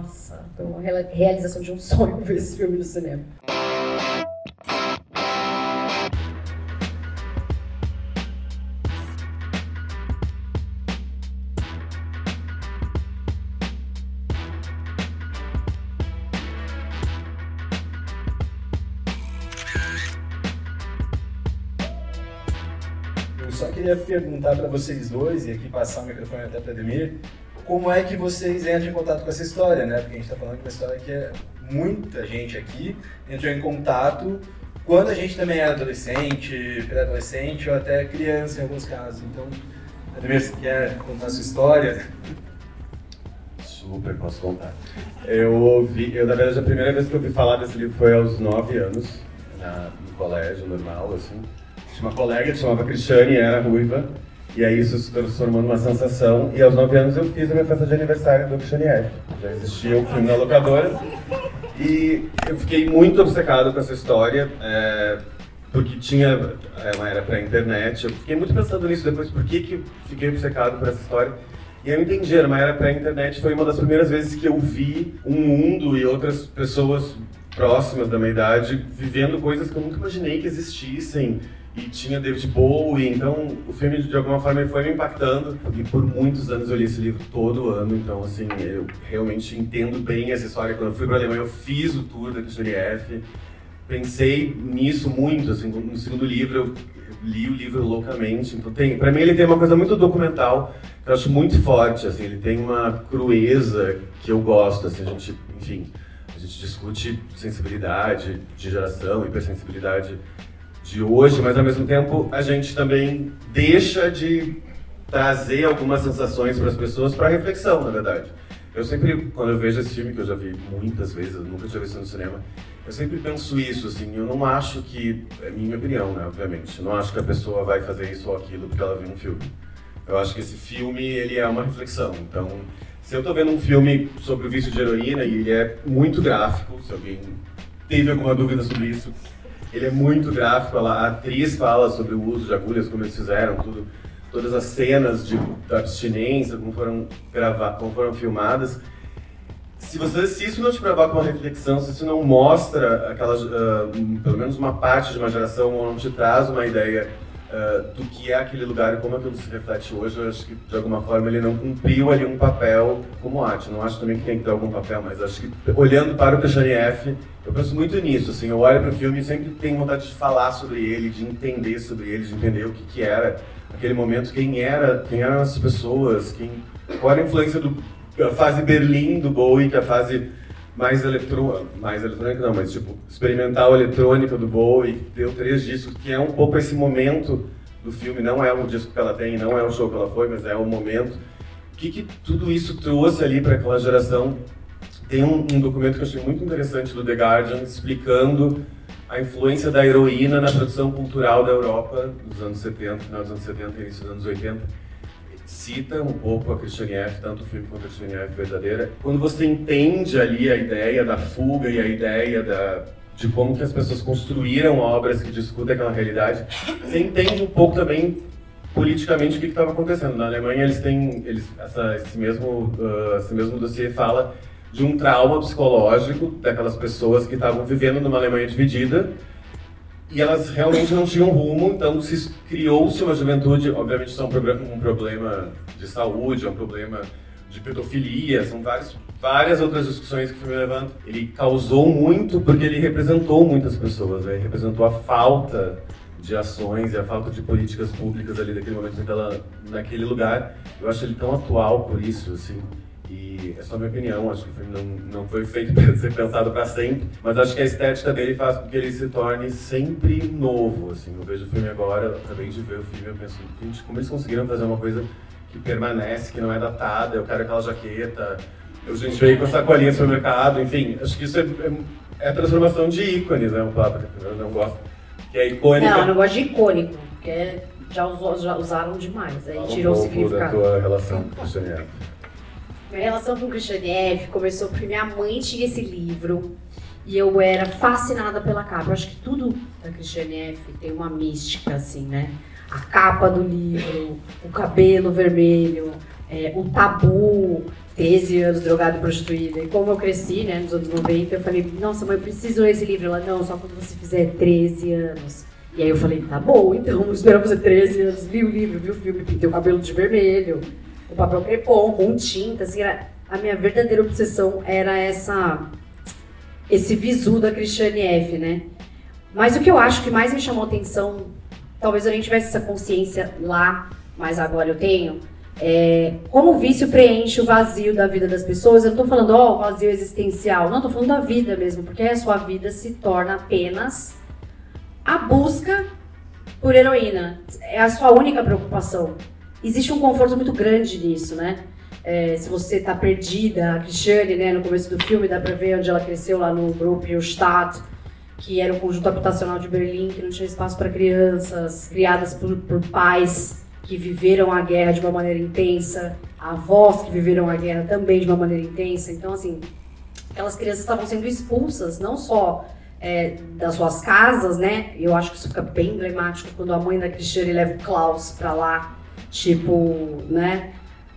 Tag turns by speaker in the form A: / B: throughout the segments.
A: nossa, foi uma realização de um sonho ver esse filme no cinema.
B: queria perguntar para vocês dois, e aqui passar o microfone até para Demir, como é que vocês entram em contato com essa história, né? Porque a gente está falando de uma história que é muita gente aqui entrou em contato quando a gente também era adolescente, pré-adolescente ou até criança em alguns casos. Então, Ademir, você quer contar a sua história?
C: Super, posso contar. Eu ouvi, eu na verdade a primeira vez que eu ouvi falar desse livro foi aos 9 anos, na, no colégio normal, assim. Tinha uma colega que chamava Cristiane, era ruiva, e aí isso se transformou numa sensação. E aos 9 anos eu fiz a minha festa de aniversário do F. Já existia o filme na locadora. E eu fiquei muito obcecado com essa história, é, porque tinha é, uma era pré-internet. Eu fiquei muito pensando nisso depois, por que, que fiquei obcecado por essa história. E eu entendi, era uma era pré-internet, foi uma das primeiras vezes que eu vi um mundo e outras pessoas próximas da minha idade vivendo coisas que eu nunca imaginei que existissem e tinha David Bowie, então o filme de alguma forma foi me impactando. E por muitos anos eu li esse livro todo ano, então assim, eu realmente entendo bem essa história. Quando eu fui para a Alemanha eu fiz o tour da F, pensei nisso muito, assim, no segundo livro eu li o livro loucamente, então tem, para mim ele tem uma coisa muito documental que eu acho muito forte, assim, ele tem uma crueza que eu gosto, assim, a gente, enfim, a gente discute sensibilidade de geração, hipersensibilidade de hoje, mas ao mesmo tempo a gente também deixa de trazer algumas sensações para as pessoas para reflexão, na verdade. Eu sempre, quando eu vejo esse filme, que eu já vi muitas vezes, eu nunca tinha visto no cinema, eu sempre penso isso, assim, eu não acho que, é minha opinião, né, obviamente, eu não acho que a pessoa vai fazer isso ou aquilo porque ela viu um filme. Eu acho que esse filme, ele é uma reflexão, então, se eu estou vendo um filme sobre o vício de heroína e ele é muito gráfico, se alguém teve alguma dúvida sobre isso, ele é muito gráfico, a atriz fala sobre o uso de agulhas, como eles fizeram, tudo, todas as cenas de abstinência, como foram, gravadas, como foram filmadas. Se, você, se isso não te provoca uma reflexão, se isso não mostra aquela, uh, pelo menos uma parte de uma geração, ou não te traz uma ideia uh, do que é aquele lugar e como aquilo se reflete hoje, eu acho que de alguma forma ele não cumpriu ali um papel como arte. Não acho também que tem que ter algum papel, mas acho que olhando para o F, eu penso muito nisso. Assim, eu olho para o filme e sempre tenho vontade de falar sobre ele, de entender sobre ele, de entender o que, que era aquele momento, quem era, quem eram as pessoas, quem, qual era a influência do a fase Berlim do Bowie, que é a fase mais eletrônica, mais eletrônica não, mas tipo, experimental eletrônica do Bowie, deu três discos, que é um pouco esse momento do filme, não é o disco que ela tem, não é o show que ela foi, mas é o momento. O que, que tudo isso trouxe ali para aquela geração? Tem um, um, documento que eu achei muito interessante do The Guardian explicando a influência da heroína na produção cultural da Europa dos anos 70, final dos anos 70 e início dos anos 80 cita um pouco a Christiane F., tanto o filme quanto a Christiane F. verdadeira. Quando você entende ali a ideia da fuga e a ideia da, de como que as pessoas construíram obras que discutem aquela realidade, você entende um pouco também politicamente o que estava acontecendo. Na Alemanha eles têm, eles, essa, esse, mesmo, uh, esse mesmo dossiê fala de um trauma psicológico daquelas pessoas que estavam vivendo numa Alemanha dividida e elas realmente não tinham rumo, então se criou-se uma juventude, obviamente isso é um, problema de saúde, é um problema de pedofilia, são várias outras discussões que o filme levanta. Ele causou muito porque ele representou muitas pessoas, né? ele representou a falta de ações e a falta de políticas públicas ali naquele momento, naquela, naquele lugar. Eu acho ele tão atual por isso, assim. E é só minha opinião, acho que o filme não, não foi feito para ser pensado para sempre, mas acho que a estética dele faz com que ele se torne sempre novo, assim. Eu vejo o filme agora, acabei de ver o filme, eu penso, gente, como eles conseguiram fazer uma coisa que permanece, que não é datada, eu quero aquela jaqueta, eu, a gente veio com sacolinha no supermercado, enfim, acho que isso é, é, é a transformação de ícones, né, uma palavra que eu não gosto, que é icônica.
A: Não, eu não gosto de icônico, porque já, usou, já usaram demais, aí tirou um o significado.
C: da tua relação com o
A: minha relação com o Christian F. começou porque minha mãe tinha esse livro e eu era fascinada pela capa. Eu acho que tudo da Christian F. tem uma mística, assim, né? A capa do livro, o cabelo vermelho, é, o tabu, 13 anos drogado e prostituída. E como eu cresci, né, nos anos 90, eu falei, nossa, mãe, eu preciso ler esse livro. Ela, não, só quando você fizer 13 anos. E aí eu falei, tá bom, então, esperamos fazer 13 anos, li o livro, vi o filme, pintei o cabelo de vermelho, o papel crepom, com tinta, assim, era, a minha verdadeira obsessão era essa, esse visu da Christiane F, né? Mas o que eu acho que mais me chamou atenção, talvez eu nem tivesse essa consciência lá, mas agora eu tenho, é, como o vício preenche o vazio da vida das pessoas, eu não estou falando, ó, oh, vazio existencial, não, estou falando da vida mesmo, porque a sua vida se torna apenas a busca por heroína. É a sua única preocupação. Existe um conforto muito grande nisso, né? É, se você está perdida, a Cristiane, né, no começo do filme, dá para ver onde ela cresceu lá no grupo Stadt, que era o conjunto habitacional de Berlim, que não tinha espaço para crianças, criadas por, por pais que viveram a guerra de uma maneira intensa, avós que viveram a guerra também de uma maneira intensa. Então, assim, aquelas crianças estavam sendo expulsas, não só é, das suas casas, né? Eu acho que isso fica bem emblemático quando a mãe da Cristiane leva o Klaus pra lá, tipo, né?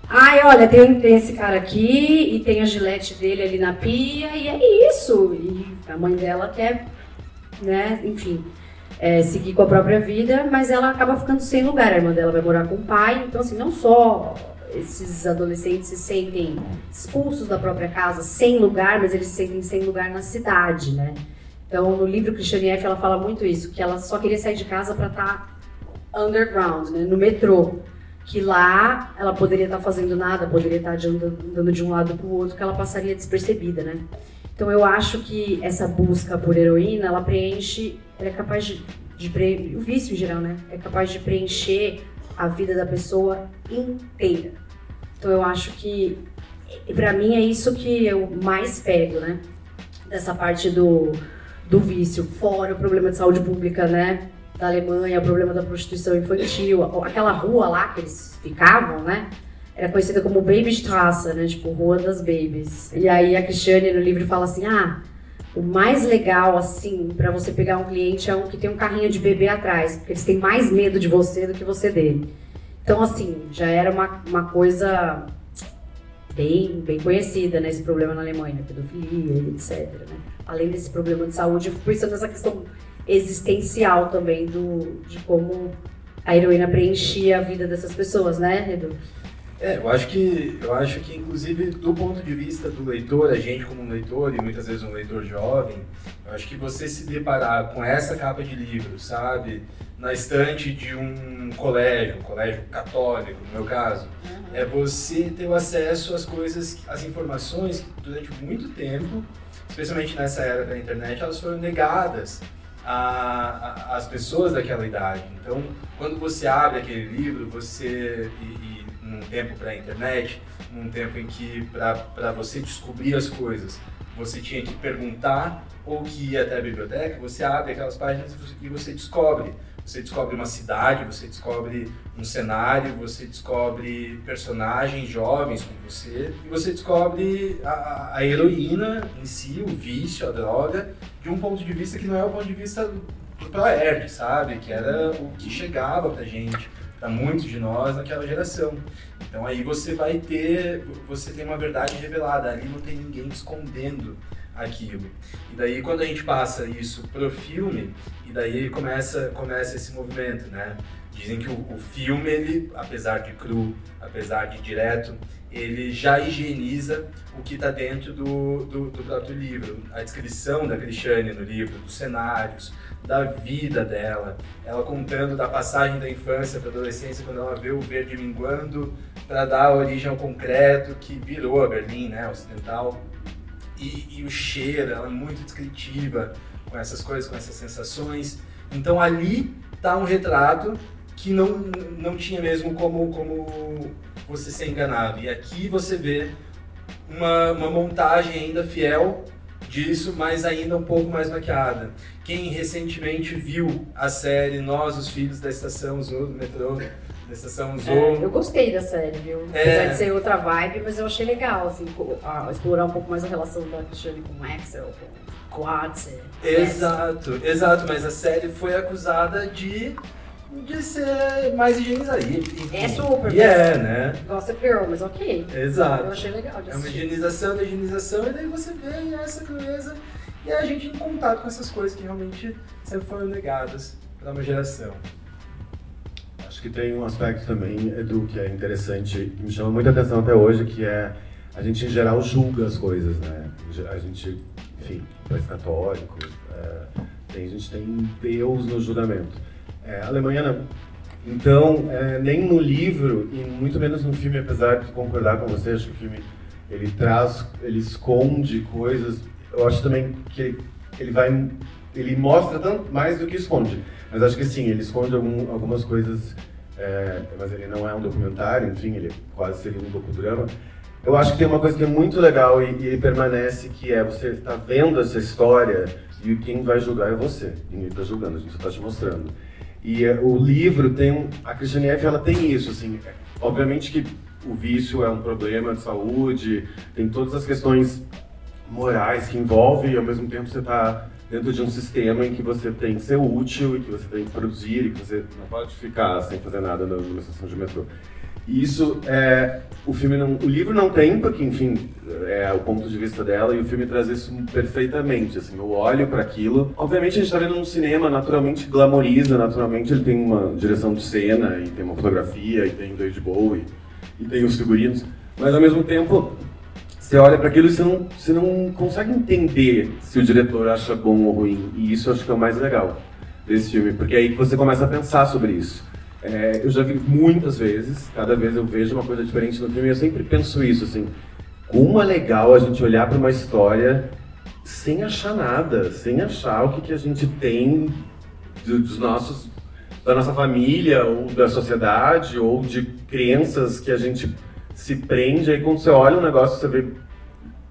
A: Ai, olha, tem, tem esse cara aqui e tem a gilete dele ali na pia e é isso. E a mãe dela quer, né, enfim, é, seguir com a própria vida, mas ela acaba ficando sem lugar. A irmã dela vai morar com o pai, então assim, não só esses adolescentes se sentem expulsos da própria casa, sem lugar, mas eles se sentem sem lugar na cidade, né? Então, no livro Christiane F, ela fala muito isso, que ela só queria sair de casa para estar tá underground, né, no metrô. Que lá ela poderia estar fazendo nada, poderia estar andando de um lado para o outro, que ela passaria despercebida, né? Então, eu acho que essa busca por heroína, ela preenche, ela é capaz de, de o vício em geral, né? É capaz de preencher a vida da pessoa inteira. Então, eu acho que, para mim, é isso que eu mais pego, né? Dessa parte do do vício, fora o problema de saúde pública, né? Da Alemanha, o problema da prostituição infantil, aquela rua lá que eles ficavam, né? Era conhecida como Babystrasse, né? Tipo, Rua das Babies. E aí a Cristiane no livro fala assim: ah, o mais legal, assim, para você pegar um cliente é um que tem um carrinho de bebê atrás, porque eles têm mais medo de você do que você dele. Então, assim, já era uma, uma coisa bem, bem conhecida, né? Esse problema na Alemanha, pedofilia, etc. Né? além desse problema de saúde, fico pensando nessa questão existencial também do, de como a heroína preenchia a vida dessas pessoas, né, Edu?
B: É, eu acho que eu acho que inclusive do ponto de vista do leitor, a gente como um leitor e muitas vezes um leitor jovem, eu acho que você se deparar com essa capa de livro, sabe, na estante de um colégio, um colégio católico, no meu caso, uhum. é você ter o acesso às coisas, às informações que durante muito tempo especialmente nessa era da internet, elas foram negadas às pessoas daquela idade. Então, quando você abre aquele livro, você, e, e num tempo pré-internet, num tempo em que para você descobrir as coisas, você tinha que perguntar ou que ia até a biblioteca, você abre aquelas páginas e você descobre você descobre uma cidade, você descobre um cenário, você descobre personagens jovens com você e você descobre a, a heroína em si, o vício, a droga, de um ponto de vista que não é o ponto de vista do Proerd, sabe? Que era o que chegava pra gente, para muitos de nós naquela geração. Então aí você vai ter, você tem uma verdade revelada, ali não tem ninguém escondendo aquilo. E daí quando a gente passa isso pro filme, e daí começa, começa esse movimento, né? Dizem que o, o filme, ele, apesar de cru, apesar de direto, ele já higieniza o que está dentro do, do, do, próprio livro. A descrição da Cristiane no livro, dos cenários, da vida dela, ela contando da passagem da infância para a adolescência, quando ela vê o verde minguando, para dar origem ao concreto que virou a Berlim né, ocidental e, e o cheiro, ela é muito descritiva com essas coisas, com essas sensações. Então ali está um retrato que não, não tinha mesmo como, como você ser enganado. E aqui você vê uma, uma montagem ainda fiel disso, mas ainda um pouco mais maquiada. Quem recentemente viu a série Nós, os Filhos da Estação Zoo do metrô, da Estação Zoo.
A: É, eu gostei da série, viu? É. Apesar de ser outra vibe, mas eu achei legal, assim, explorar um pouco mais a relação da Cristiane com o Axel, com, com o Arce.
B: Exato, exato, mas a série foi acusada de de ser mais higienizado. Enfim,
A: É super,
B: E é, né?
A: Gossip Girl, mas ok.
B: Exato.
A: Eu achei legal de
B: É uma higienização da higienização, e daí você vê essa crueza e a gente em contato com essas coisas que realmente sempre foram negadas para uma geração.
C: Acho que tem um aspecto também, Edu, que é interessante, que me chama muita atenção até hoje, que é a gente em geral julga as coisas, né? A gente, enfim, país católico, é, tem, a gente tem Deus no julgamento. É, Alemanha não. Então, é, nem no livro e muito menos no filme, apesar de concordar com você, acho que o filme ele traz, ele esconde coisas. Eu acho também que ele, ele vai, ele mostra tanto mais do que esconde. Mas acho que sim, ele esconde algum, algumas coisas, é, mas ele não é um documentário, enfim, ele quase seria um docudrama. Eu acho que tem uma coisa que é muito legal e, e permanece, que é você está vendo essa história e quem vai julgar é você. Ninguém está julgando, a gente está te mostrando. E é, o livro tem a Christiane F. ela tem isso, assim, é, obviamente que o vício é um problema de saúde, tem todas as questões morais que envolvem e ao mesmo tempo você está dentro de um sistema em que você tem que ser útil e que você tem que produzir e que você não pode ficar sem fazer nada numa estação de metrô. E isso é o filme não, o livro não tem porque enfim é o ponto de vista dela e o filme traz isso perfeitamente assim eu olho para aquilo obviamente a gente está vendo um cinema naturalmente glamoriza naturalmente ele tem uma direção de cena e tem uma fotografia e tem David Bowie e tem os figurinos mas ao mesmo tempo você olha para aquilo e você não, você não consegue entender se o diretor acha bom ou ruim. E isso eu acho que é o mais legal desse filme, porque aí você começa a pensar sobre isso. É, eu já vi muitas vezes, cada vez eu vejo uma coisa diferente no filme eu sempre penso isso, assim, como é legal a gente olhar para uma história sem achar nada, sem achar o que, que a gente tem do- dos nossos, da nossa família, ou da sociedade, ou de crenças que a gente se prende. Aí quando você olha um negócio, você vê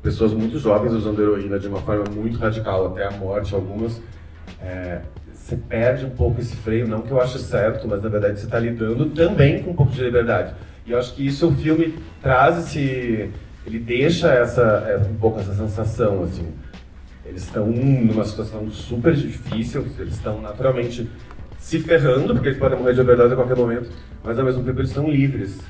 C: pessoas muito jovens usando heroína de uma forma muito radical, até a morte, algumas. É, você perde um pouco esse freio, não que eu ache certo, mas na verdade você está lidando também com um pouco de liberdade. E eu acho que isso o filme traz esse. Ele deixa essa, é, um pouco essa sensação, assim. Eles estão numa situação super difícil, eles estão naturalmente se ferrando, porque eles podem morrer de overdose a qualquer momento, mas ao mesmo tempo eles estão livres.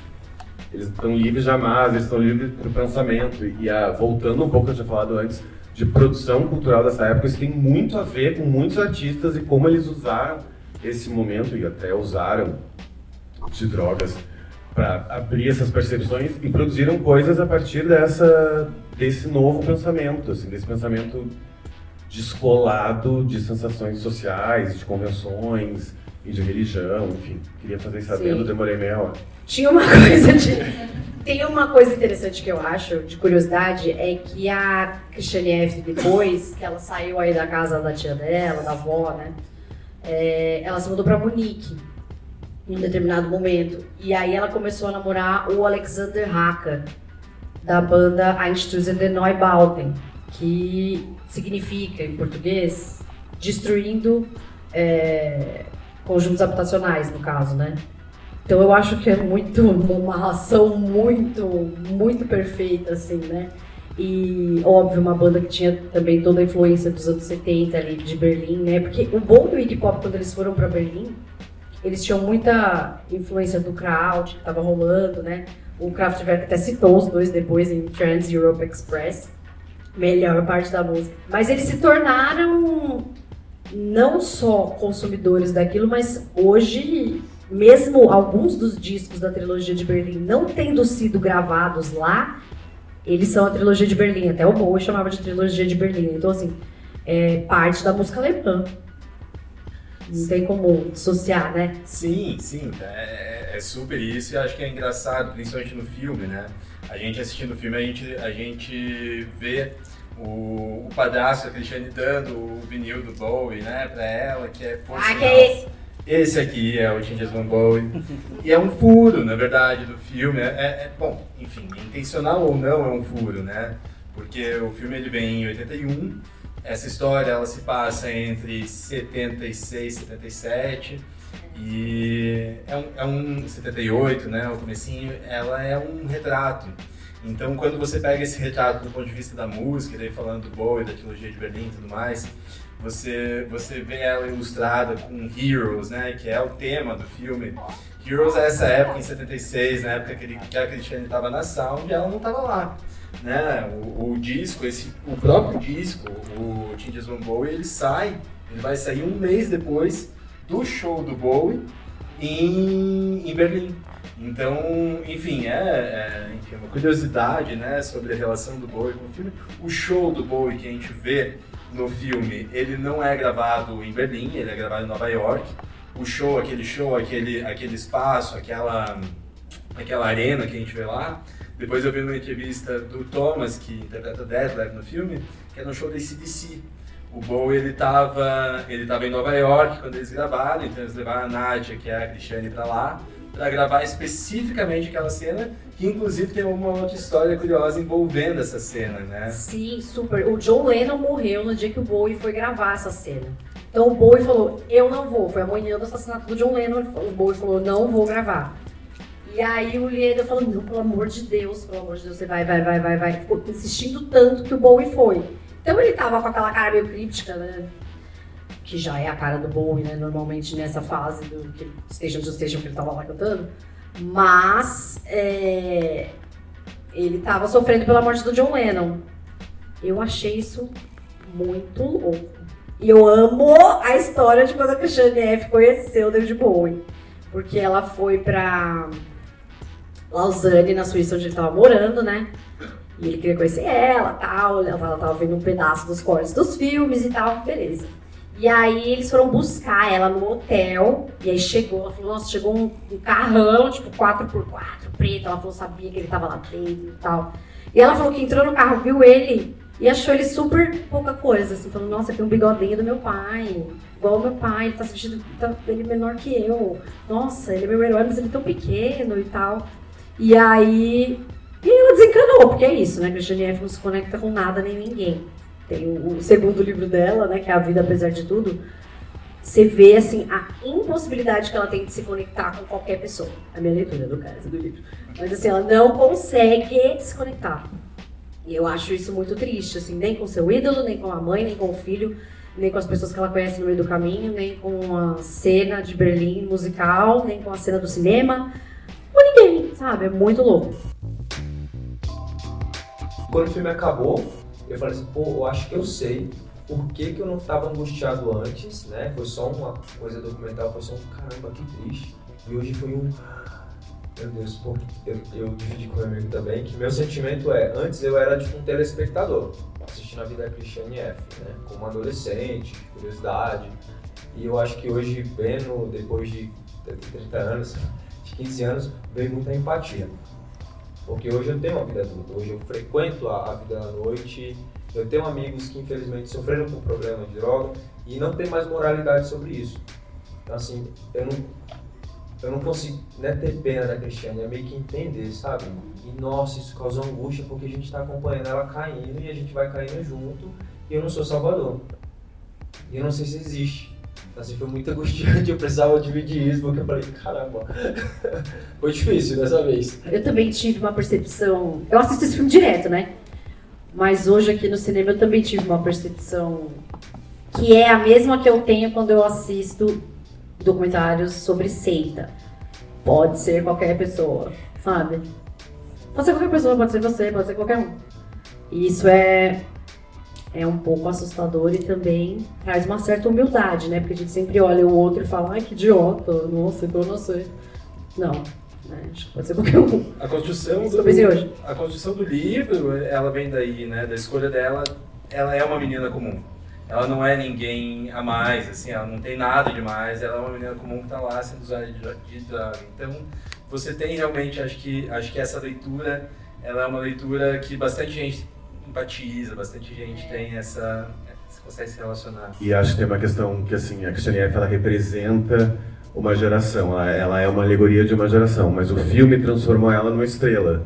C: Eles estão livres jamais, eles estão livres para o pensamento. E a, voltando um pouco, eu tinha falado antes, de produção cultural dessa época, isso tem muito a ver com muitos artistas e como eles usaram esse momento, e até usaram de drogas, para abrir essas percepções e produziram coisas a partir dessa, desse novo pensamento, assim, desse pensamento descolado de sensações sociais, de convenções e de religião, enfim. Queria fazer isso
A: Sim.
C: demorei meia hora.
A: Tinha uma coisa de. Tem uma coisa interessante que eu acho, de curiosidade, é que a Christiane depois que ela saiu aí da casa da tia dela, da avó, né? é, ela se mudou pra Munique em um determinado momento. E aí ela começou a namorar o Alexander Haka, da banda Einstürzen der Neubauten, que significa, em português, destruindo é, conjuntos habitacionais, no caso, né? Então eu acho que é muito uma relação muito, muito perfeita, assim, né? E, óbvio, uma banda que tinha também toda a influência dos anos 70 ali de Berlim, né? Porque o bom do Iggy Pop, quando eles foram para Berlim, eles tinham muita influência do Kraut, que tava rolando, né? O Kraftwerk até citou os dois depois em Trans Europe Express, melhor parte da música. Mas eles se tornaram não só consumidores daquilo, mas hoje, mesmo alguns dos discos da trilogia de Berlim não tendo sido gravados lá, eles são a trilogia de Berlim. Até o Bowie chamava de trilogia de Berlim. Então, assim, é parte da música alemã. Não tem como dissociar, né?
B: Sim, sim, é, é super isso e acho que é engraçado, principalmente no filme, né? A gente assistindo o filme, a gente, a gente vê o, o padrasto, a Cristiane, dando o vinil do Bowie, né, pra ela, que é... por
A: Ah,
B: sinal,
A: que é esse?
B: Aqui é o Changes One Bowie. E é um furo, na verdade, do filme. É, é- bom, enfim, intencional ou não é um furo, né? Porque o filme ele vem em 81. Essa história ela se passa entre 76 e 77. E é um, é um 78, né? O comecinho, ela é um retrato Então, quando você pega esse retrato do ponto de vista da música, daí falando do Bowie, da trilogia de Berlim e tudo mais, você, você vê ela ilustrada com Heroes, né, que é o tema do filme. Heroes é essa época, em 76, na época que, ele, que a Cristiane estava na Sound, ela não estava lá. Né? O, o, disco, esse, o próprio disco, o Changes One Bowie, ele sai, ele vai sair um mês depois do show do Bowie em, em Berlim. Então, enfim, é, é enfim, uma curiosidade né, sobre a relação do Bowie com o filme. O show do Bowie que a gente vê no filme, ele não é gravado em Berlim, ele é gravado em Nova York. O show, aquele show, aquele, aquele espaço, aquela, aquela arena que a gente vê lá. Depois eu vi uma entrevista do Thomas, que interpreta Detlef no filme, que é no show da CDC. O Bowie, ele estava ele tava em Nova York quando eles gravaram, então eles levaram a Nadia, que é a Cristiane, para lá para gravar especificamente aquela cena, que inclusive tem uma outra história curiosa envolvendo essa cena, né?
A: Sim, super. O John Lennon morreu no dia que o Bowie foi gravar essa cena. Então o Bowie falou, eu não vou. Foi a manhã do assassinato do John Lennon, o Bowie falou, não vou gravar. E aí o Lieder falou, não, pelo amor de Deus, pelo amor de Deus, você vai, vai, vai, vai, vai. Ficou insistindo tanto que o Bowie foi. Então ele tava com aquela cara meio críptica, né? Que já é a cara do Bowie, né? Normalmente nessa fase do que Station to Station que ele tava lá cantando. Mas é, ele tava sofrendo pela morte do John Lennon. Eu achei isso muito louco. E eu amo a história de quando a Christiane F. conheceu o David Bowie. Porque ela foi pra Lausanne, na Suíça, onde ele tava morando, né? E ele queria conhecer ela, tal. Ela tava vendo um pedaço dos cortes dos filmes e tal. Beleza. E aí eles foram buscar ela no hotel. E aí chegou, ela falou, nossa, chegou um, um carrão, tipo 4x4, preto. Ela falou, sabia que ele tava lá dentro e tal. E ela falou que entrou no carro, viu ele e achou ele super pouca coisa. Assim, falou, nossa, tem um bigodinho do meu pai. Igual o meu pai, ele tá se vestido, tá, ele é menor que eu. Nossa, ele é meu herói, mas ele é tão pequeno e tal. E aí. E ela desencanou, porque é isso, né? Christiane F não se conecta com nada nem ninguém tem o, segundo livro dela, né, que é A Vida Apesar de Tudo, você vê assim a impossibilidade que ela tem de se conectar com qualquer pessoa. A minha leitura, do caso, do livro. Mas assim, ela não consegue se conectar. E eu acho isso muito triste, assim, nem com seu ídolo, nem com a mãe, nem com o filho, nem com as pessoas que ela conhece no meio do caminho, nem com a cena de Berlim musical, nem com a cena do cinema, com ninguém, sabe? É muito louco.
D: Quando o filme acabou, eu falei assim, pô, eu acho que eu sei por que, que eu não estava angustiado antes, né? Foi só uma coisa documental, foi só um caramba, que triste. E hoje foi um. Meu Deus, pô, eu, eu dividi com meu amigo também que meu sentimento é: antes eu era tipo um telespectador, assistindo a vida da Christiane F, né? Como adolescente, curiosidade. E eu acho que hoje, vendo, depois de 30 anos, de 15 anos, veio muita empatia. Porque hoje eu tenho uma vida adulta, hoje eu frequento a, a vida da noite, eu tenho amigos que infelizmente sofreram com problema de droga e não tem mais moralidade sobre isso. Então assim, eu não, eu não consigo né, ter pena da Cristiane, é meio que entender, sabe? E nossa, isso causa angústia porque a gente está acompanhando ela caindo e a gente vai caindo junto e eu não sou salvador. E eu não sei se existe. Assim, foi muito angustiante, eu precisava dividir isso, porque eu falei, caramba, foi difícil dessa vez.
A: Eu também tive uma percepção, eu assisto esse filme direto, né? Mas hoje aqui no cinema eu também tive uma percepção que é a mesma que eu tenho quando eu assisto documentários sobre seita. Pode ser qualquer pessoa, sabe? Pode ser qualquer pessoa, pode ser você, pode ser qualquer um. E isso é é um pouco assustador e também traz uma certa humildade, né? Porque a gente sempre olha o outro e fala, ai que idiota, nossa, então eu não sei. Não, né? Acho que pode ser qualquer um.
B: A construção, do,
A: hoje.
B: a construção do livro, ela vem daí, né? Da escolha dela, ela é uma menina comum. Ela não é ninguém a mais, assim, ela não tem nada demais, ela é uma menina comum que está lá sendo usada de droga. Então, você tem realmente, acho que, acho que essa leitura, ela é uma leitura que bastante gente empatiza, bastante gente tem essa. consegue se relacionar.
C: E acho que tem uma questão que, assim, a Christiane F. ela representa uma geração, ela, ela é uma alegoria de uma geração, mas o filme transformou ela numa estrela.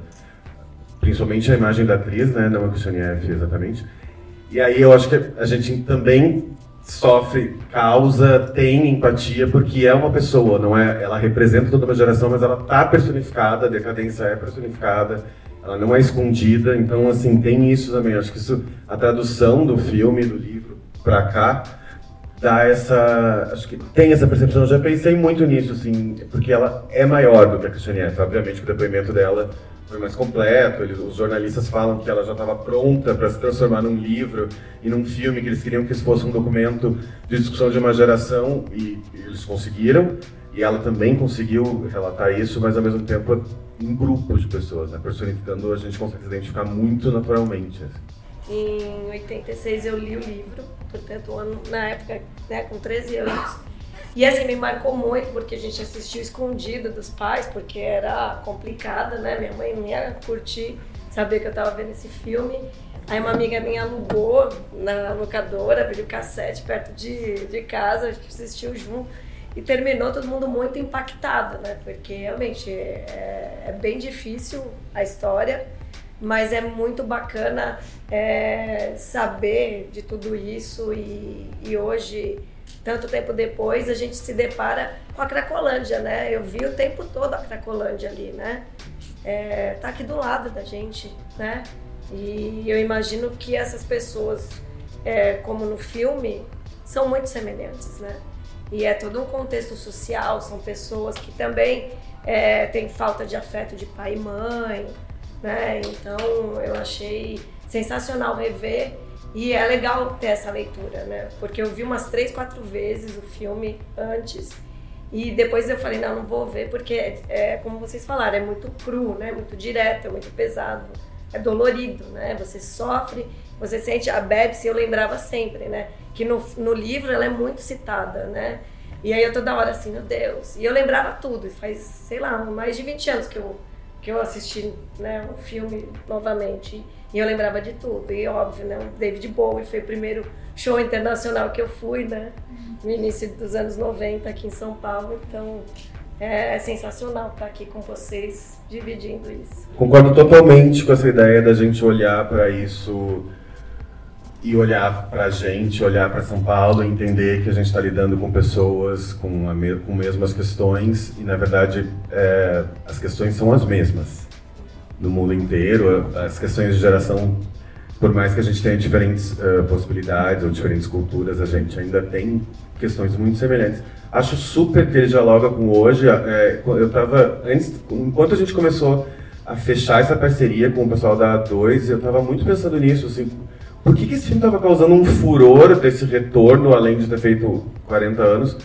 C: Principalmente a imagem da atriz, né, não a Christiane F. exatamente. E aí eu acho que a gente também sofre, causa, tem empatia, porque é uma pessoa, não é? Ela representa toda uma geração, mas ela está personificada, a decadência é personificada, ela não é escondida, então assim tem isso também. Acho que isso, a tradução do filme, do livro para cá, dá essa, acho que tem essa percepção. Eu já pensei muito nisso, assim, porque ela é maior do que a Cristiane Obviamente, o depoimento dela foi mais completo. Eles, os jornalistas falam que ela já estava pronta para se transformar num livro e num filme, que eles queriam que isso fosse um documento de discussão de uma geração e, e eles conseguiram. E ela também conseguiu relatar isso, mas ao mesmo tempo em grupos de pessoas, né? personificando, a gente consegue se identificar muito naturalmente.
E: Assim. Em 86 eu li o livro, portanto, na época, né, com 13 anos. E assim, me marcou muito porque a gente assistiu escondido dos pais, porque era complicado, né? Minha mãe não ia curtir saber que eu tava vendo esse filme. Aí uma amiga minha alugou na locadora, cassete perto de, de casa, a gente assistiu junto. E terminou todo mundo muito impactado, né? Porque realmente é, é bem difícil a história, mas é muito bacana é, saber de tudo isso. E, e hoje, tanto tempo depois, a gente se depara com a Cracolândia, né? Eu vi o tempo todo a Cracolândia ali, né? É, tá aqui do lado da gente, né? E eu imagino que essas pessoas, é, como no filme, são muito semelhantes, né? E é todo um contexto social, são pessoas que também é, têm falta de afeto de pai e mãe, né? Então eu achei sensacional rever e é legal ter essa leitura, né? Porque eu vi umas três, quatro vezes o filme antes e depois eu falei, não, não vou ver porque é, é como vocês falaram, é muito cru, né? Muito direto, é muito pesado, é dolorido, né? Você sofre, você sente a Bebs, eu lembrava sempre, né? Que no, no livro ela é muito citada, né? E aí eu toda hora assim, meu Deus. E eu lembrava tudo, e faz, sei lá, mais de 20 anos que eu, que eu assisti né, o filme novamente. E eu lembrava de tudo. E óbvio, né? O David Bowie foi o primeiro show internacional que eu fui, né? No início dos anos 90 aqui em São Paulo. Então é, é sensacional estar aqui com vocês dividindo isso.
C: Concordo totalmente com essa ideia da gente olhar para isso e olhar para a gente, olhar para São Paulo, entender que a gente está lidando com pessoas com, me, com mesmas questões e na verdade é, as questões são as mesmas no mundo inteiro. As questões de geração, por mais que a gente tenha diferentes uh, possibilidades ou diferentes culturas, a gente ainda tem questões muito semelhantes. Acho super que ele dialoga com hoje. É, eu estava enquanto a gente começou a fechar essa parceria com o pessoal da A2, eu estava muito pensando nisso, assim por que, que esse filme estava causando um furor desse retorno, além de ter feito 40 anos?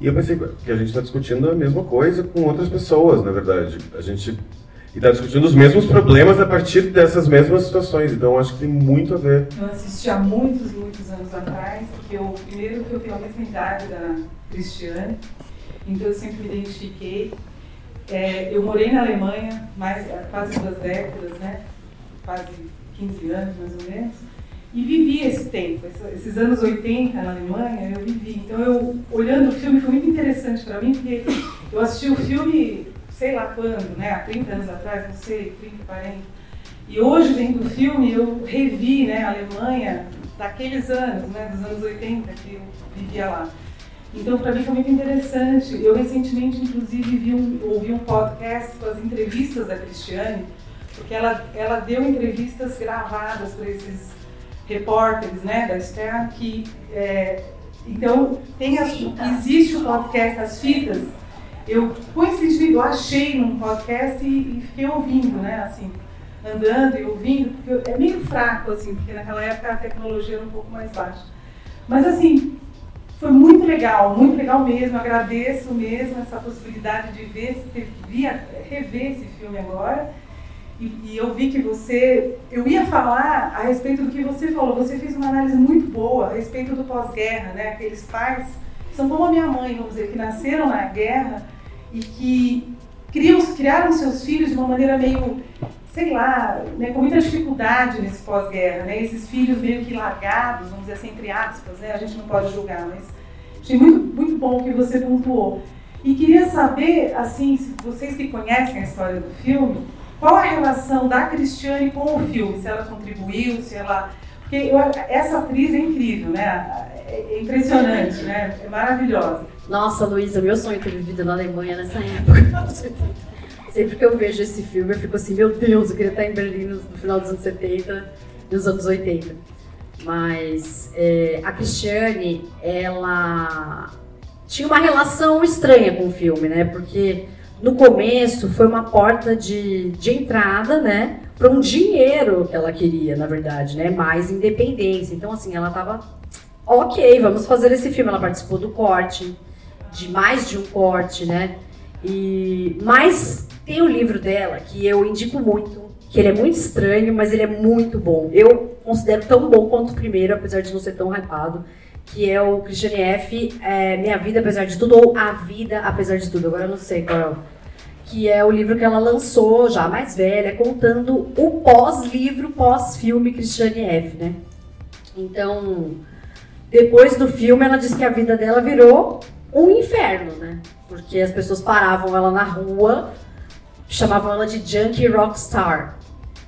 C: E eu pensei que a gente está discutindo a mesma coisa com outras pessoas, na verdade. A gente está discutindo os mesmos problemas a partir dessas mesmas situações. Então acho que tem muito a ver.
F: Eu assisti há muitos, muitos anos atrás, porque eu, primeiro que eu tenho a mesma idade da Cristiane, então eu sempre me identifiquei. É, eu morei na Alemanha mais quase duas décadas, né? Quase 15 anos mais ou menos e vivi esse tempo, esses anos 80 na Alemanha, eu vivi. Então, eu, olhando o filme, foi muito interessante para mim, porque eu assisti o filme, sei lá quando, né, há 30 anos atrás, não sei, 30, 40. E hoje, vendo o filme, eu revi né, a Alemanha daqueles anos, né, dos anos 80 que eu vivia lá. Então, para mim foi muito interessante. Eu recentemente, inclusive, um, ouvi um podcast com as entrevistas da Cristiane, porque ela, ela deu entrevistas gravadas para esses repórteres né, da Stern que é, então tem as, existe o podcast As Fitas. Eu coincidentemente eu achei num podcast e, e, fiquei ouvindo, né, assim, andando e ouvindo, porque é meio fraco assim, porque naquela época a tecnologia era um pouco mais baixa. Mas assim, foi muito legal, muito legal mesmo. Agradeço mesmo essa possibilidade de ver, via, rever esse filme agora e, e, eu vi que você. Eu ia falar a respeito do que você falou. Você fez uma análise muito boa a respeito do pós-guerra, né? Aqueles pais são como a minha mãe, vamos dizer, que nasceram na guerra e que criam, criaram seus filhos de uma maneira meio, sei lá, né, com muita dificuldade nesse pós-guerra, né? Esses filhos meio que largados, vamos dizer assim, entre aspas, né? A gente não pode julgar, mas achei muito, muito bom que você pontuou. E queria saber, assim, vocês que conhecem a história do filme, qual a relação da Cristiane com o filme? Se ela contribuiu, se ela. Porque eu, essa atriz é incrível, né? É impressionante, né? É maravilhosa.
A: Nossa, Luísa, meu sonho ter vivido na Alemanha nessa época. Sempre que eu vejo esse filme, eu fico assim, meu Deus, eu queria estar em Berlim no, final dos anos 70 e nos anos 80. Mas é, a Cristiane, ela tinha uma relação estranha com o filme, né? Porque no começo foi uma porta de, de entrada, né? Para um dinheiro que ela queria, na verdade, né? Mais independência. Então, assim, ela tava ok, vamos fazer esse filme. Ela participou do corte, de mais de um corte, né? E mas tem o livro dela que eu indico muito, que ele é muito estranho, mas ele é muito bom. Eu considero tão bom quanto o primeiro, apesar de não ser tão hypado, que é o Christiane F. É, Minha Vida Apesar de Tudo, ou A Vida Apesar de Tudo, agora eu não sei qual é. Que é o livro que ela lançou, já mais velha, contando o pós-livro, pós-filme Christiane F. Né? Então, depois do filme, ela disse que a vida dela virou um inferno, né? Porque as pessoas paravam ela na rua, chamavam ela de junkie rockstar.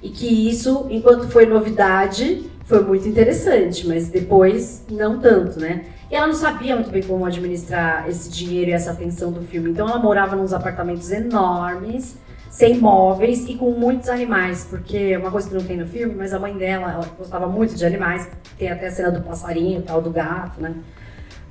A: E que isso, enquanto foi novidade, foi muito interessante, mas depois não tanto, né? E ela não sabia muito bem como administrar esse dinheiro e essa atenção do filme. Então ela morava nos apartamentos enormes, sem móveis e com muitos animais, porque é uma coisa que não tem no filme, mas a mãe dela, ela gostava muito de animais, tem até a cena do passarinho, tal, do gato, né?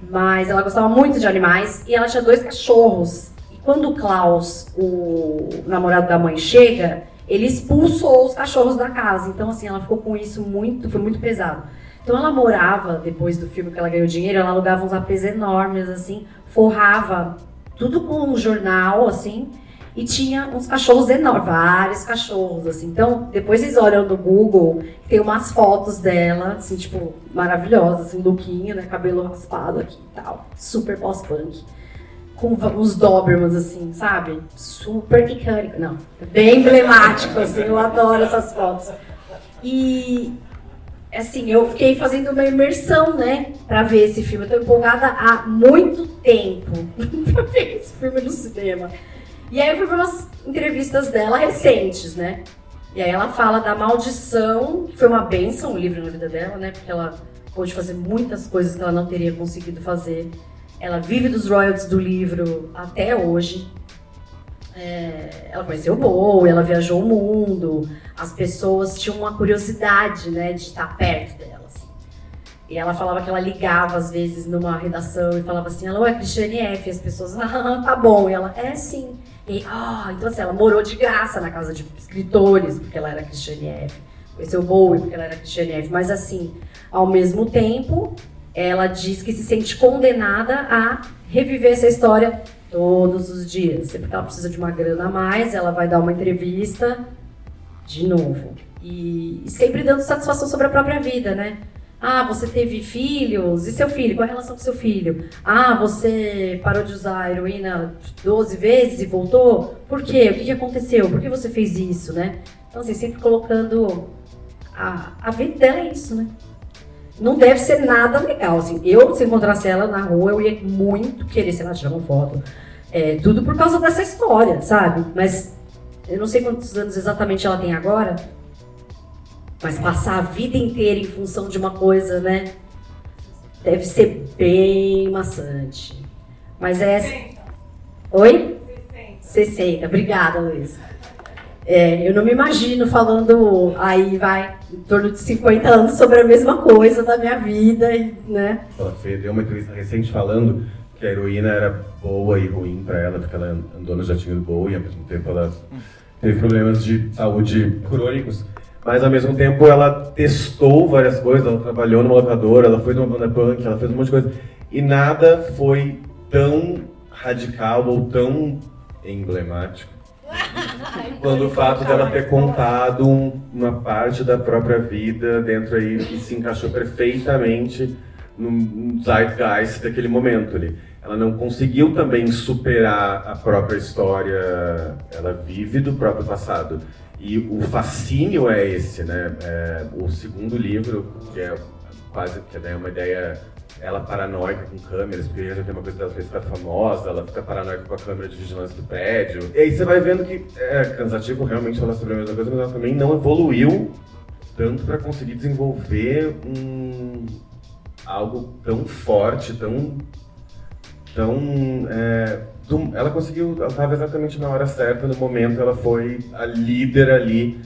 A: Mas ela gostava muito de animais e ela tinha dois cachorros. E quando o Klaus, o namorado da mãe, chega, ele expulsou os cachorros da casa. Então, assim, ela ficou com isso muito, foi muito pesado. Então, ela morava, depois do filme que ela ganhou dinheiro, ela alugava uns APs enormes, assim, forrava tudo com um jornal, assim, e tinha uns cachorros enormes, vários cachorros, assim. Então, depois vocês olham no Google, tem umas fotos dela, assim, tipo, maravilhosas, assim, lookinho, né, cabelo raspado aqui e tal, super pós-punk. Com uns Dobermans, assim, sabe? Super icônico, não, bem emblemático, assim, eu adoro essas fotos. E, assim, eu fiquei fazendo uma imersão, né, pra ver esse filme. Eu tô empolgada há muito tempo pra ver esse filme no cinema. E aí eu fui ver umas entrevistas dela recentes, né? E aí ela fala da maldição, que foi uma benção o livro na vida dela, né? Porque ela pôde fazer muitas coisas que ela não teria conseguido fazer. Ela vive dos royalties do livro até hoje. É, ela conheceu o Bowie, ela viajou o mundo. As pessoas tinham uma curiosidade, né, de estar perto dela. Assim. E ela falava que ela ligava às vezes numa redação e falava assim: Alô, é Cristiane F. E as pessoas, ah, tá bom. E ela, é sim. E, ah, então assim, ela morou de graça na casa de escritores, porque ela era Christiane F. Conheceu Bowie, porque ela era Christiane F. Mas assim, ao mesmo tempo, ela diz que se sente condenada a reviver essa história todos os dias. Sempre que ela precisa de uma grana a mais, ela vai dar uma entrevista de novo. E, sempre dando satisfação sobre a própria vida, né? Ah, você teve filhos? E seu filho? Qual a relação com seu filho? Ah, você parou de usar a heroína 12 vezes e voltou? Por quê? O que, aconteceu? Por que você fez isso, né? Então, assim, sempre colocando... A, a vida é isso, né? Não deve ser nada legal, assim. Eu, se encontrasse ela na rua, eu ia muito querer, sei lá, tirar uma foto. É, tudo por causa dessa história, sabe? Mas eu não sei quantos anos exatamente ela tem agora, mas passar a vida inteira em função de uma coisa, né? Deve ser bem maçante. Mas é.
F: 60.
A: Oi?
F: 60.
A: 60. Obrigada, Luiz. É, eu não me imagino falando aí, vai, em torno de 50 anos sobre a mesma coisa da minha vida, e, né?
C: Ela fez, deu uma entrevista recente falando que a heroína era boa e ruim para ela, porque ela andou no jatinho do Bowie e ao mesmo tempo ela teve problemas de saúde crônicos. Mas ao mesmo tempo ela testou várias coisas, ela trabalhou numa locadora, ela foi numa banda punk, ela fez um monte de coisa. E nada foi tão radical ou tão emblemático quando o fato dela ter contado um- uma parte da própria vida dentro aí que se encaixou perfeitamente no zeitgeist daquele momento ali. Ela não conseguiu também superar a própria história, ela vive do próprio passado. E o fascínio é esse, né? É, o segundo livro, que é quase que é uma ideia ela paranoica com câmeras, porque já tem uma coisa dela ter ficado famosa, ela fica paranoica com a câmera de vigilância do prédio. E aí você vai vendo que é cansativo realmente falar sobre a mesma coisa, mas ela também não evoluiu tanto para conseguir desenvolver um algo tão forte, tão Então, é, ela conseguiu, ela estava exatamente na hora certa, no momento, ela foi a líder ali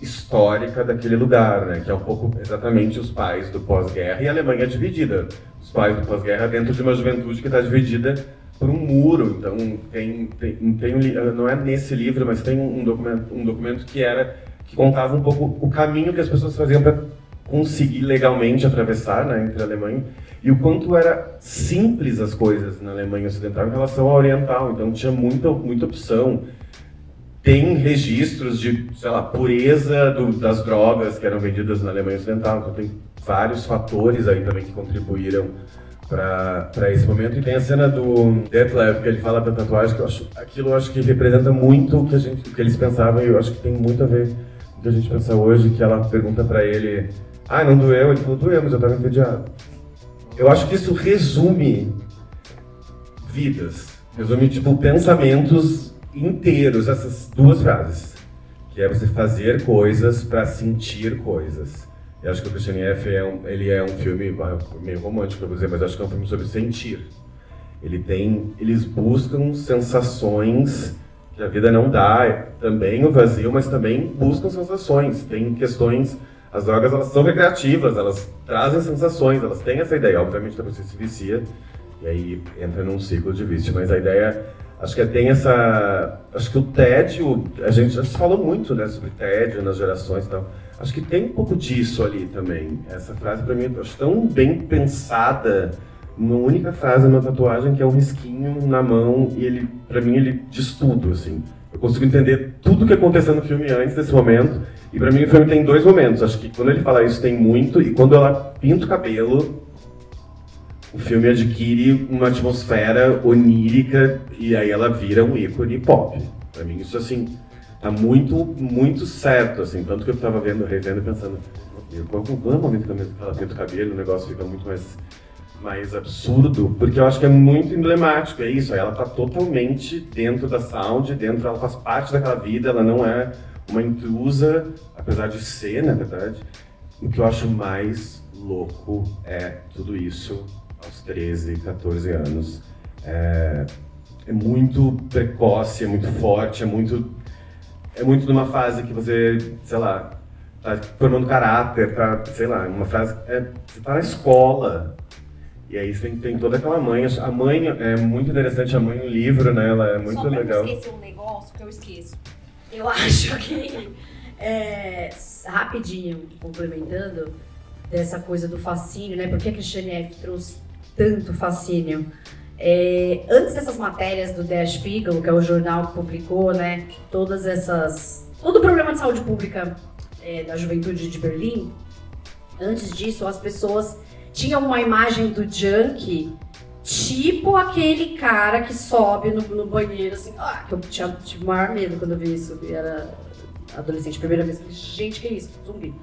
C: histórica daquele lugar, né? Que é um pouco exatamente os pais do pós-guerra e a Alemanha dividida. Os pais do pós-guerra dentro de uma juventude que está dividida por um muro. Então tem, tem, tem li- não é nesse livro, mas tem um documento, um documento que era que contava um pouco o caminho que as pessoas faziam para conseguir legalmente atravessar, né, entre a Alemanha e o quanto era simples as coisas na Alemanha Ocidental em relação à Oriental. Então tinha muita muita opção tem registros de, sei lá, pureza do- das drogas que eram vendidas na Alemanha Ocidental. Então tem vários fatores aí também que contribuíram para esse momento. E tem a cena do Detlef, que ele fala da tatuagem, que eu acho, aquilo eu acho que representa muito o que, a gente, o que eles pensavam e eu acho que tem muito a ver com o que a gente pensa hoje, que ela pergunta para ele, ah, não doeu? Ele falou, doeu, mas eu estava entediado. Eu acho que isso resume vidas. Resume, tipo, pensamentos inteiros, essas duas frases. Que é você fazer coisas para sentir coisas. Eu acho que o Christian F. É um, ele é um filme meio romântico, eu vou dizer, mas acho que é um filme sobre sentir. Ele tem, eles buscam sensações que a vida não dá, também o vazio, mas também buscam sensações. Tem questões, as drogas elas são recreativas, elas trazem sensações, elas têm essa ideia. Obviamente depois você se vicia e aí entra num ciclo de vício, mas a ideia acho que tem essa, acho que o tédio, a gente já se falou muito, né, sobre tédio nas gerações e tal. Acho que tem um pouco disso ali também. Essa frase para mim acho tão bem pensada uma única frase na tatuagem que é um risquinho na mão e ele, para mim, ele diz tudo, assim. Eu consigo entender tudo que aconteceu no filme antes desse momento e para mim o filme tem dois momentos. Acho que quando ele fala isso tem muito e quando ela pinta o cabelo, o filme adquire uma atmosfera onírica e aí ela vira um ícone pop. Para mim isso assim tá muito muito certo assim, tanto que eu tava vendo, revendo pensando, qual é o momento que ela pinta o cabelo, o negócio fica muito mais mais absurdo, porque eu acho que é muito emblemático, é isso, ela tá totalmente dentro da sound, dentro, ela faz parte daquela vida, ela não é uma intrusa, apesar de ser, na verdade. O que eu acho mais louco é tudo isso aos 13, 14 anos. É, é muito precoce, é muito forte, é muito é muito numa fase que você, sei lá, tá formando caráter, tá, sei lá, uma frase, é, você tá na escola, e aí você tem, tem toda aquela mãe. A mãe é muito interessante, a mãe no livro, né? Ela é muito
A: Só
C: legal.
A: não esquecer um negócio que eu esqueço. Eu acho que, é, rapidinho, complementando, dessa coisa do fascínio, né? Por que a Christiane F. trouxe tanto fascínio? É, antes dessas matérias do Der Spiegel, que é o jornal que publicou, né? Todas essas... Todo o problema de saúde pública é, da juventude de Berlim, antes disso, as pessoas tinham uma imagem do junkie Tipo aquele cara que sobe no, no banheiro, assim, ah, que eu tinha, tive maior medo quando eu vi isso. Eu era adolescente, primeira vez. Gente, que isso? Zumbi.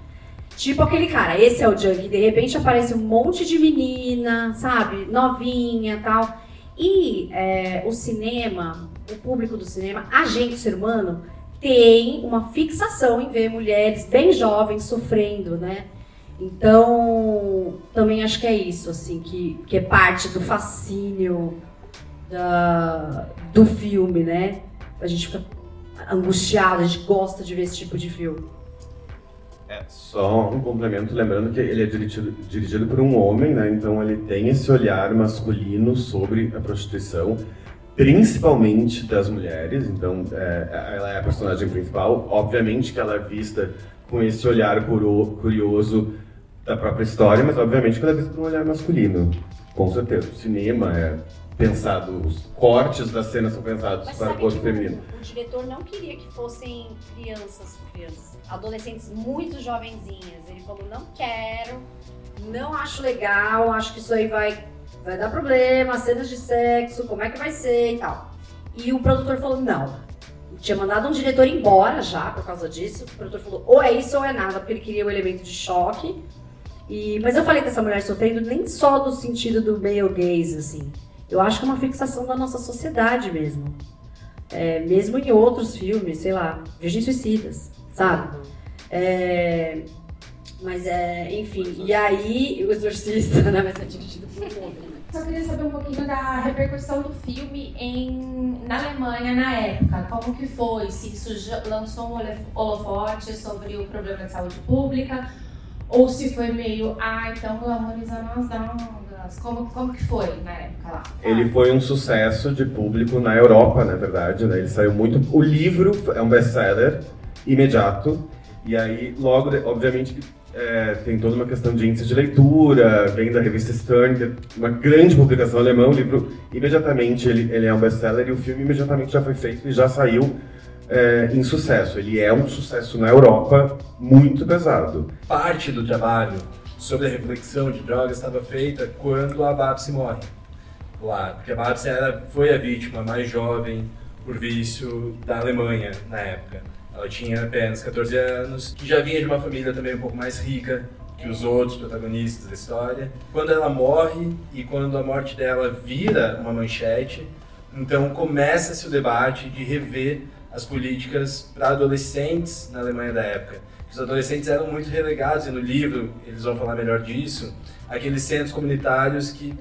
A: Tipo aquele cara, esse é o Junk. De repente aparece um monte de menina, sabe? Novinha tal. E é, o cinema, o público do cinema, a gente, ser humano, tem uma fixação em ver mulheres bem jovens sofrendo, né? Então, também acho que é isso, assim, que, que é parte do fascínio da, do filme, né? A gente fica angustiado, a gente gosta de ver esse tipo de filme.
C: É, só um complemento, lembrando que ele é dirigido, dirigido por um homem, né? Então ele tem esse olhar masculino sobre a prostituição, principalmente das mulheres. Então é, ela é a personagem principal. Obviamente que ela é vista com esse olhar curioso da própria história, mas obviamente que ela é vista com um olhar masculino. Com certeza. O cinema é pensado, os cortes das cenas são pensados
A: Mas
C: para o corpo
A: que
C: feminino.
A: o, o diretor não queria que fossem crianças, crianças, adolescentes muito jovenzinhas. Ele falou, não quero, não acho legal, acho que isso aí vai, vai dar problema, cenas de sexo, como é que vai ser e tal. E o produtor falou, não. Tinha mandado um diretor embora já por causa disso. O produtor falou, ou é isso ou é nada, porque ele queria o elemento de choque. E, mas eu falei dessa mulher sofrendo nem só no sentido do male gaze, assim. Eu acho que é uma fixação da nossa sociedade mesmo. É, mesmo em outros filmes, sei lá, Virgens Suicidas, sabe? É, mas é, enfim, e aí o Exorcista, né, vai ser dirigido por um homem.
G: só queria saber um pouquinho da repercussão do filme em, na Alemanha na época. Como que foi? Se isso lançou um holofote sobre o problema de saúde pública? Ou se foi meio, ah, então glamorizando as Como, como que foi na época lá?
C: Ele foi um sucesso de público na Europa, na verdade. Né? Ele saiu muito... O livro é um best-seller imediato. E aí, logo, obviamente, é, tem toda uma questão de índice de leitura, vem da revista Stern, que é uma grande publicação alemã, o livro imediatamente ele, ele é um best-seller e o filme imediatamente já foi feito e já saiu é, em sucesso. Ele é um sucesso na Europa muito pesado.
B: Parte do trabalho sobre a reflexão de drogas estava feita quando a Babsi morre lá, porque a Babsi era, foi a vítima mais jovem por vício da Alemanha na época. Ela tinha apenas 14 anos, que já vinha de uma família também um pouco mais rica que os outros protagonistas da história. Quando ela morre e quando a morte dela vira uma manchete, então começa-se o debate de rever as políticas para adolescentes na Alemanha da época. Os adolescentes eram muito relegados, e no livro eles vão falar melhor disso, aqueles centros comunitários que,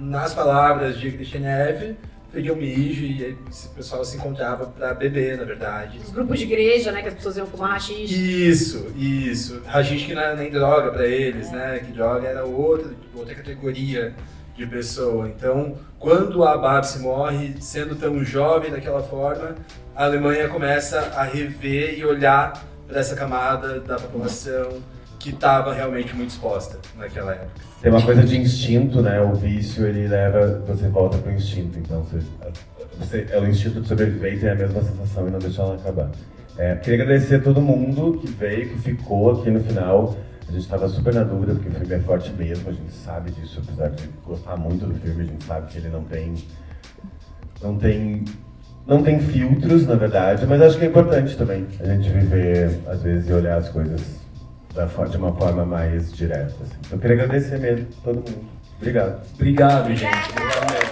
B: nas palavras de Christiane pediam mijo e o pessoal se encontrava para beber, na verdade.
A: Os grupos de igreja, né, que as pessoas iam fumar rachixe.
B: Isso, isso. Rachixe que não era nem droga para eles, é. né, que droga era outra, outra categoria de pessoa. Então, quando a Babsi morre, sendo tão jovem daquela forma, a Alemanha começa a rever e olhar para essa camada da população que estava realmente muito exposta naquela época.
C: Tem uma coisa de instinto, né? O vício ele leva você volta para o instinto, então você, você, é o instinto de sobreviver e tem a mesma sensação e não deixar ela acabar. É, queria agradecer a todo mundo que veio, que ficou aqui no final. A gente estava super na dúvida porque o filme é forte mesmo, a gente sabe disso, apesar de gostar muito do filme, a gente sabe que ele não tem não tem não tem filtros, na verdade, mas acho que é importante também a gente viver às vezes e olhar as coisas de uma forma mais direta. Assim. Então, eu queria agradecer mesmo todo mundo. Obrigado.
B: Obrigado, gente.